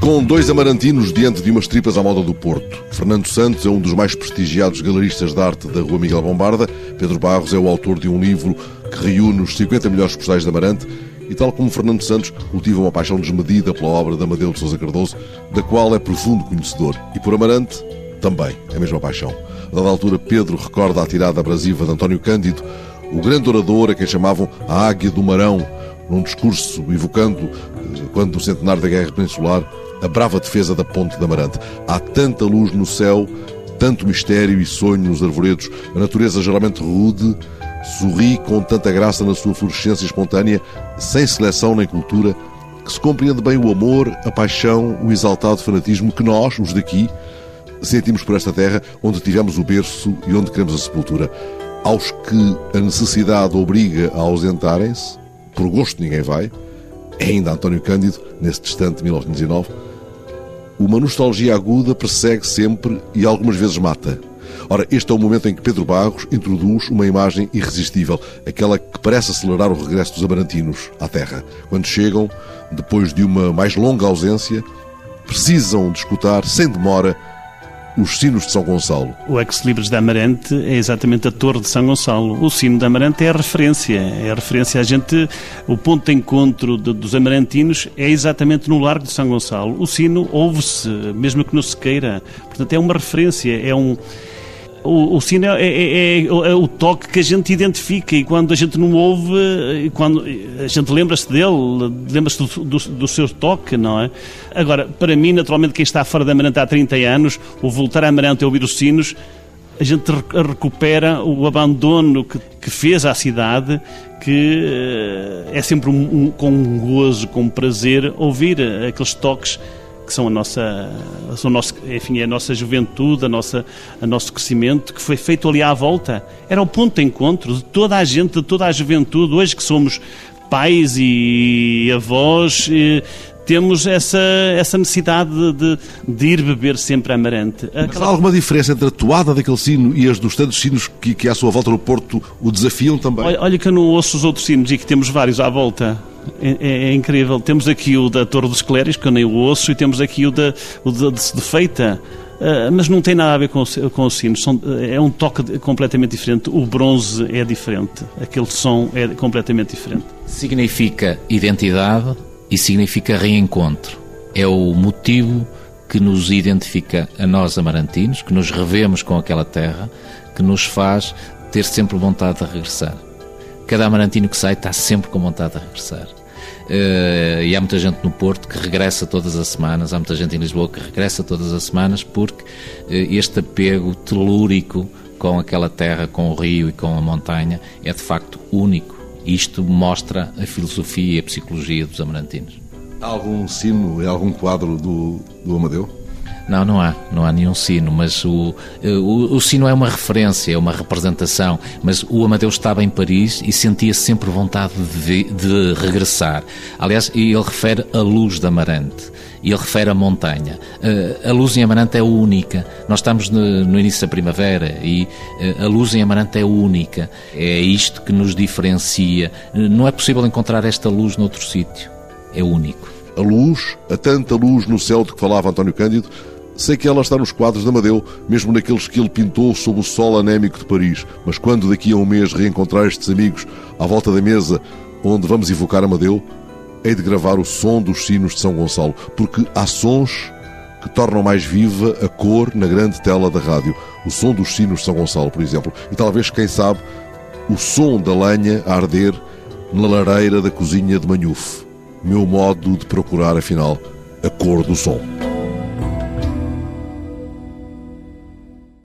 Com dois amarantinos diante de umas tripas à moda do Porto. Fernando Santos é um dos mais prestigiados galeristas de arte da Rua Miguel Bombarda. Pedro Barros é o autor de um livro que reúne os 50 melhores postais de Amarante e, tal como Fernando Santos, cultiva uma paixão desmedida pela obra de Amadeu de Sousa Cardoso, da qual é profundo conhecedor. E por Amarante, também, a mesma paixão. A dada altura, Pedro recorda a tirada abrasiva de António Cândido, o grande orador a quem chamavam a Águia do Marão, num discurso evocando, eh, quando no centenário da Guerra Peninsular, a brava defesa da Ponte da Amarante. Há tanta luz no céu, tanto mistério e sonho nos arvoredos, a natureza geralmente rude, sorri com tanta graça na sua florescência espontânea, sem seleção nem cultura, que se compreende bem o amor, a paixão, o exaltado fanatismo que nós, os daqui, sentimos por esta terra onde tivemos o berço e onde queremos a sepultura. Aos que a necessidade obriga a ausentarem-se, por gosto ninguém vai, é ainda António Cândido, nesse distante 1909, uma nostalgia aguda persegue sempre e algumas vezes mata. Ora, este é o momento em que Pedro Barros introduz uma imagem irresistível, aquela que parece acelerar o regresso dos amarantinos à terra. Quando chegam, depois de uma mais longa ausência, precisam de escutar, sem demora, os sinos de São Gonçalo. O ex-libris da Amarante é exatamente a Torre de São Gonçalo. O sino da Amarante é a referência. É a referência. A gente, o ponto de encontro de, dos amarantinos é exatamente no Largo de São Gonçalo. O sino ouve-se, mesmo que não se queira. Portanto, é uma referência, é um o, o sino é, é, é, é, o toque que a gente identifica e quando a gente não ouve, quando a gente lembra-se dele, lembra-se do, do, do, seu toque, não é? Agora, para mim, naturalmente, quem está fora da Amarante há 30 anos, o voltar a Amarante e ouvir os sinos, a gente recupera o abandono que, que fez à cidade, que eh, é sempre um, um, com um gozo, com um prazer, ouvir aqueles toques que são a nossa, são o nosso, enfim, a nossa juventude, a nossa, a nosso crescimento, que foi feito ali à volta. Era o ponto de encontro de toda a gente, de toda a juventude. Hoje que somos pais e avós, e temos essa, essa necessidade de, de, ir beber sempre amarante. Aquela... Mas há alguma diferença entre a toada daquele sino e as dos tantos sinos que, que à sua volta no Porto o desafiam também? Olha, olha que eu não ouço os outros sinos e que temos vários à volta. É, é, é, incrível. Temos aqui o da Torre dos Clérigos, que eu nem o ouço, e temos aqui o, da, o de, de, Feita. Uh, mas não tem nada a ver com, com os sinos. São, é um toque completamente diferente. O bronze é diferente. Aquele som é completamente diferente. Significa identidade e significa reencontro. É o motivo que nos identifica a nós amarantinos, que nos revemos com aquela terra, que nos faz ter sempre vontade de regressar. Cada amarantino que sai está sempre com vontade de regressar. Uh, e há muita gente no Porto que regressa todas as semanas, há muita gente em Lisboa que regressa todas as semanas porque uh, este apego telúrico com aquela terra, com o rio e com a montanha é de facto único. Isto mostra a filosofia e a psicologia dos amarantinos. Há algum sino, algum quadro do, do Amadeu? Não, não há, não há nenhum sino, mas o, o, o sino é uma referência, é uma representação, mas o Amadeus estava em Paris e sentia sempre vontade de, de regressar. Aliás, ele refere a luz da Amarante e ele refere a montanha. Eh, a luz em Amarante é única. Nós estamos no, início da primavera e eh, a luz em Amarante é única. É isto que nos diferencia. Não é possível encontrar esta luz noutro sítio. É único. A luz, a tanta luz no céu de que falava António Cândido, Sei que ela está nos quadros de Amadeu, mesmo naqueles que ele pintou sob o sol anémico de Paris. Mas quando daqui a um mês reencontrar estes amigos à volta da mesa onde vamos evocar Amadeu, hei de gravar o som dos sinos de São Gonçalo, porque há sons que tornam mais viva a cor na grande tela da rádio. O som dos sinos de São Gonçalo, por exemplo. E talvez, quem sabe, o som da lenha a arder na lareira da cozinha de Manhuf. Meu modo de procurar, afinal, a cor do som.